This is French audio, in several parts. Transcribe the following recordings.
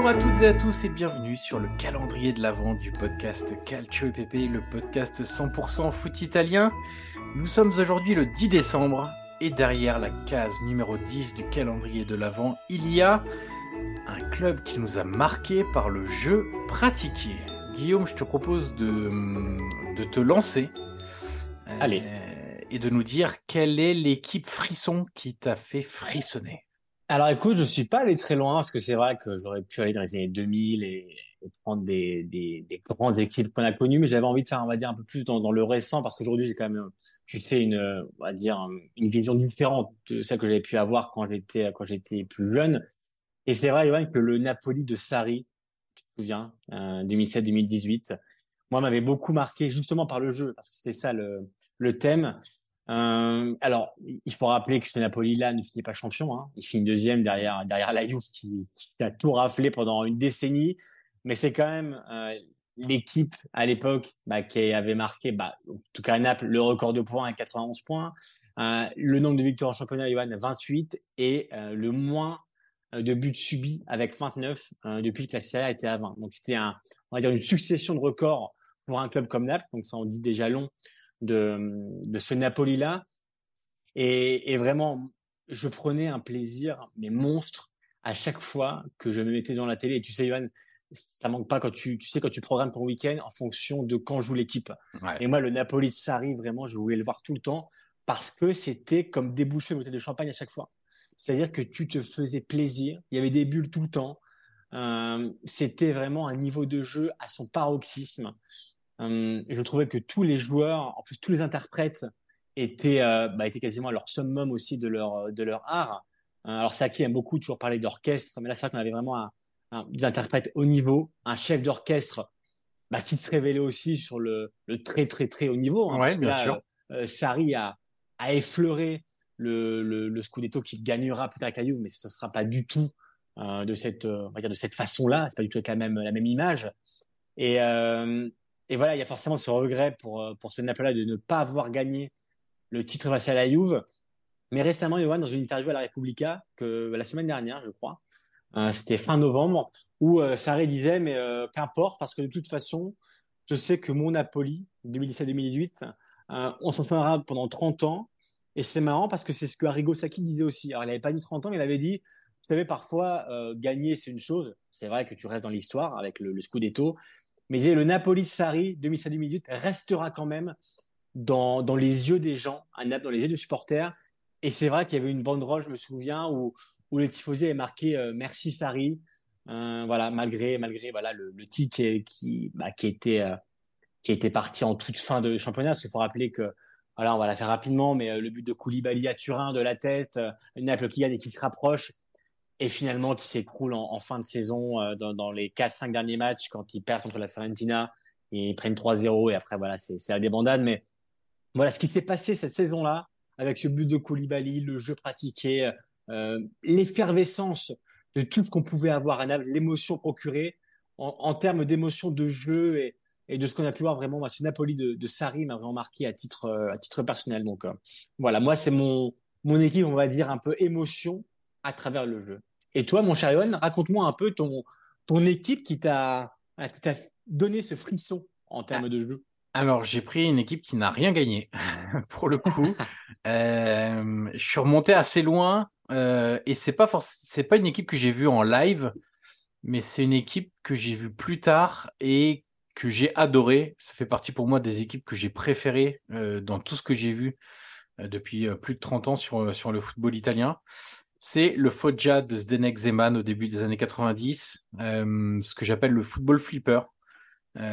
Bonjour à toutes et à tous et bienvenue sur le calendrier de l'avant du podcast Calcio EPP, le podcast 100% foot italien. Nous sommes aujourd'hui le 10 décembre et derrière la case numéro 10 du calendrier de l'avant, il y a un club qui nous a marqué par le jeu pratiqué. Guillaume, je te propose de, de te lancer. Allez. Euh, et de nous dire quelle est l'équipe frisson qui t'a fait frissonner. Alors écoute, je suis pas allé très loin parce que c'est vrai que j'aurais pu aller dans les années 2000 et, prendre des, des, des, grandes équipes qu'on a connues, mais j'avais envie de faire, on va dire, un peu plus dans, dans le récent parce qu'aujourd'hui j'ai quand même, tu sais, une, on va dire, une vision différente de celle que j'avais pu avoir quand j'étais quand j'étais plus jeune. Et c'est vrai, Yoann, que le Napoli de Sarri, tu te souviens, euh, 2017-2018, moi m'avait beaucoup marqué justement par le jeu parce que c'était ça le, le thème. Euh, alors, il faut rappeler que ce Napoli-là ne finit pas champion. Hein. Il finit deuxième derrière derrière la Juve qui, a tout raflé pendant une décennie. Mais c'est quand même euh, l'équipe à l'époque bah, qui avait marqué, bah, en tout cas à Naples, le record de points à 91 points, euh, le nombre de victoires en championnat, Johan, 28, et le moins de buts subis avec 29 euh, depuis que la Serie A était à 20. Donc c'était une succession de records pour un club comme Naples. Donc ça en dit déjà long de, de ce Napoli-là. Et, et, vraiment, je prenais un plaisir, mais monstre, à chaque fois que je me mettais dans la télé. Et tu sais, Johan, ça manque pas quand tu, tu sais, quand tu programmes ton week-end en fonction de quand joue l'équipe. Ouais. Et moi, le Napoli de Sarri, vraiment, je voulais le voir tout le temps parce que c'était comme déboucher une bouteille de champagne à chaque fois. C'est-à-dire que tu te faisais plaisir. Il y avait des bulles tout le temps. Euh, c'était vraiment un niveau de jeu à son paroxysme. Euh, je trouvais que tous les joueurs, en plus tous les interprètes, étaient, euh, bah, étaient quasiment à leur summum aussi de leur, de leur art. Euh, alors Saki aime beaucoup toujours parler d'orchestre, mais là c'est vrai qu'on avait vraiment un, un, des interprètes haut niveau, un chef d'orchestre bah, qui se révélait aussi sur le, le très très très haut niveau. Hein, ouais, bien là, sûr. Euh, Sarri a, a effleuré le, le, le Scudetto qu'il gagnera peut-être avec la Juve, mais ce ne sera pas du tout euh, de cette, on va dire de cette façon-là. C'est pas du tout avec la même la même image. Et, euh, et voilà, il y a forcément ce regret pour, pour ce Napoli de ne pas avoir gagné le titre face à la Juve. Mais récemment, Johan, dans une interview à la Repubblica, que la semaine dernière, je crois, euh, c'était fin novembre, où euh, Sarri disait, mais euh, qu'importe, parce que de toute façon, je sais que mon Napoli, 2017-2018, euh, on s'en souviendra pendant 30 ans. Et c'est marrant parce que c'est ce que Arrigo Sacchi disait aussi. Alors, il n'avait pas dit 30 ans, mais il avait dit, vous savez, parfois, euh, gagner, c'est une chose. C'est vrai que tu restes dans l'histoire avec le Scudetto, mais le Napoli de Sarri 2007-2018 restera quand même dans, les yeux des gens, Naples, dans les yeux des supporters. Et c'est vrai qu'il y avait une banderole, je me souviens, où, où les tifosi avaient marqué euh, merci Sarri, euh, voilà, malgré malgré voilà le, le ticket qui bah, qui était euh, qui était parti en toute fin de championnat. Parce qu'il faut rappeler que voilà, on va la faire rapidement, mais le but de Koulibaly à Turin de la tête, Naples qui gagne et qui se rapproche, et finalement qui s'écroule en, fin de saison euh, dans, les 4-5 derniers matchs quand ils perdent contre la Fiorentina ils prennent 3-0 et après voilà c'est la débandade mais voilà ce qui s'est passé cette saison là avec ce but de Koulibaly le jeu pratiqué l'effervescence de tout ce qu'on pouvait avoir à Naples, l'émotion procurée en, termes d'émotion de jeu et, de ce qu'on a pu voir vraiment. ce Napoli de, de Sarri m'a vraiment marqué à titre, euh, à personnel. Donc euh, voilà, moi, c'est mon, mon équipe, on va dire, un peu émotion à travers le jeu. Et toi, mon cher Yohan, raconte-moi un peu ton, ton équipe qui t'a donné ce frisson en termes ah. de jeu. Alors, j'ai pris une équipe qui n'a rien gagné, pour le coup. euh, je suis remonté assez loin euh, et c'est pas c'est pas une équipe que j'ai vue en live, mais c'est une équipe que j'ai vue plus tard et que j'ai adoré. Ça fait partie pour moi des équipes que j'ai préférées euh, dans tout ce que j'ai vu depuis plus de 30 ans sur, sur le football italien. C'est le Foggia de Zdenek Zeman au début des années 90, ce que j'appelle le football flipper.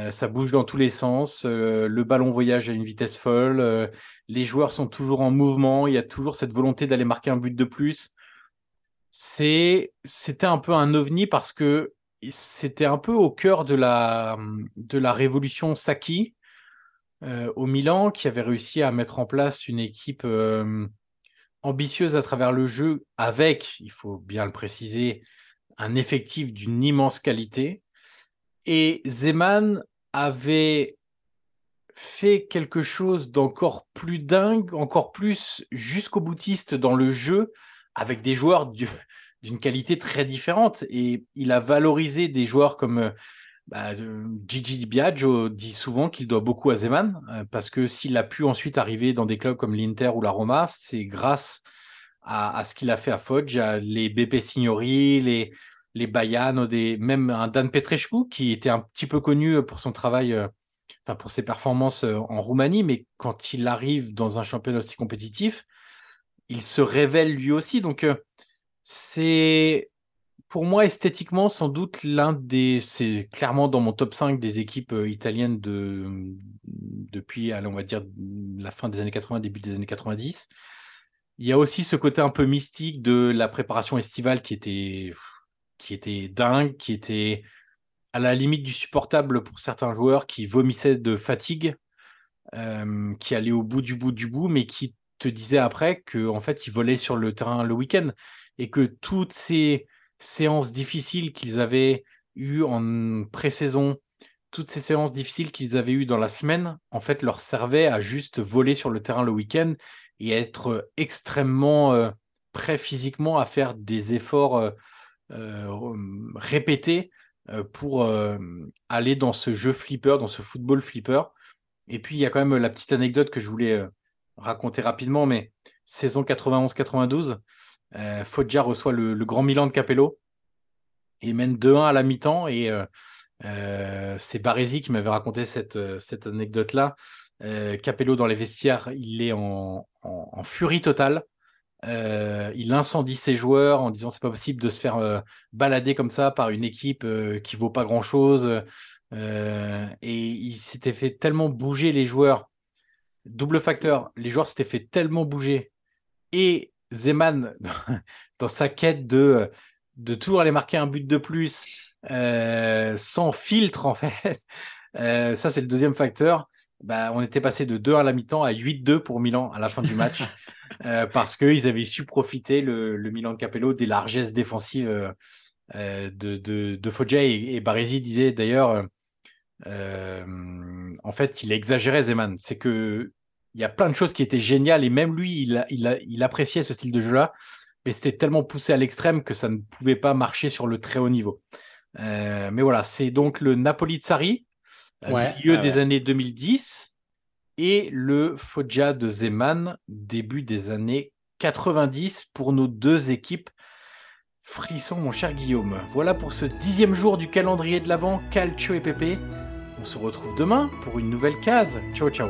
ça bouge dans tous les sens, le ballon voyage à une vitesse folle, les joueurs sont toujours en mouvement, il y a toujours cette volonté d'aller marquer un but de plus. C'était un peu un ovni parce que c'était un peu au cœur de la, de la révolution Saki euh, au Milan, qui avait réussi à mettre en place une équipe euh, ambitieuse à travers le jeu, avec, il faut bien le préciser, un effectif d'une immense qualité. Et Zeman avait fait quelque chose d'encore plus dingue, encore plus jusqu'au boutiste dans le jeu, avec des joueurs du, d'une qualité très différente. Et il a valorisé des joueurs comme euh, bah, Gigi Biagio dit souvent qu'il doit beaucoup à Zeman, euh, parce que s'il a pu ensuite arriver dans des clubs comme l'Inter ou la Roma, c'est grâce à, ce qu'il a fait à Foggia, les BP Signori, les, les des, même un Dan Petrescu, qui était un petit peu connu pour son travail, euh, pour ses performances en Roumanie, mais quand il arrive dans un championnat aussi compétitif, il se révèle lui aussi. Donc, c'est pour moi esthétiquement sans doute l'un des c'est clairement dans mon top 5 des équipes euh, italiennes de depuis on va dire la fin des années 80 début des années 90 il y a aussi ce côté un peu mystique de la préparation estivale qui était qui était dingue qui était à la limite du supportable pour certains joueurs qui vomissaient de fatigue euh, qui allaient au bout du bout du bout mais qui te disaient après que en fait ils volaient sur le terrain le week-end et que toutes ces séances difficiles qu'ils avaient eues en pré-saison, toutes ces séances difficiles qu'ils avaient eues dans la semaine, en fait, leur servaient à juste voler sur le terrain le week-end et être extrêmement euh, prêts physiquement à faire des efforts euh, euh, répétés pour aller dans ce jeu flipper, dans ce football flipper. Et puis, il y a quand même la petite anecdote que je voulais raconter rapidement, mais saison 91-92, euh, Foggia reçoit le, grand Milan de Capello et mène 2-1 à la mi-temps. Et euh, euh, c'est Baresi qui m'avait raconté cette, cette anecdote-là. Capello dans les vestiaires, il est en, furie totale. il incendie ses joueurs en disant c'est pas possible de se faire balader comme ça par une équipe qui vaut pas grand chose. et il s'était fait tellement bouger les joueurs. Double facteur, les joueurs s'étaient fait tellement bouger et Zeman, dans sa quête de, de toujours aller marquer un but de plus, euh, sans filtre en fait, euh, ça c'est le deuxième facteur. Bah, on était passé de 2 à la mi-temps à 8-2 pour Milan à la fin du match, euh, parce qu'ils avaient su profiter, le, le, Milan de Capello, des largesses défensives de, de, de Foggia. Et, et Baresi disait d'ailleurs, en fait, il exagérait Zeman. C'est que il y a plein de choses qui étaient géniales et même lui, il, il, il appréciait ce style de jeu-là, mais c'était tellement poussé à l'extrême que ça ne pouvait pas marcher sur le très haut niveau. Euh, mais voilà, c'est donc le Napoli de Sarri, euh, milieu des années 2010, et le Foggia de Zeman, début des années 90 pour nos deux équipes. Frisson, mon cher Guillaume. Voilà pour ce dixième jour du calendrier de l'Avent, Calcio et Pepe. On se retrouve demain pour une nouvelle case. Ciao, ciao.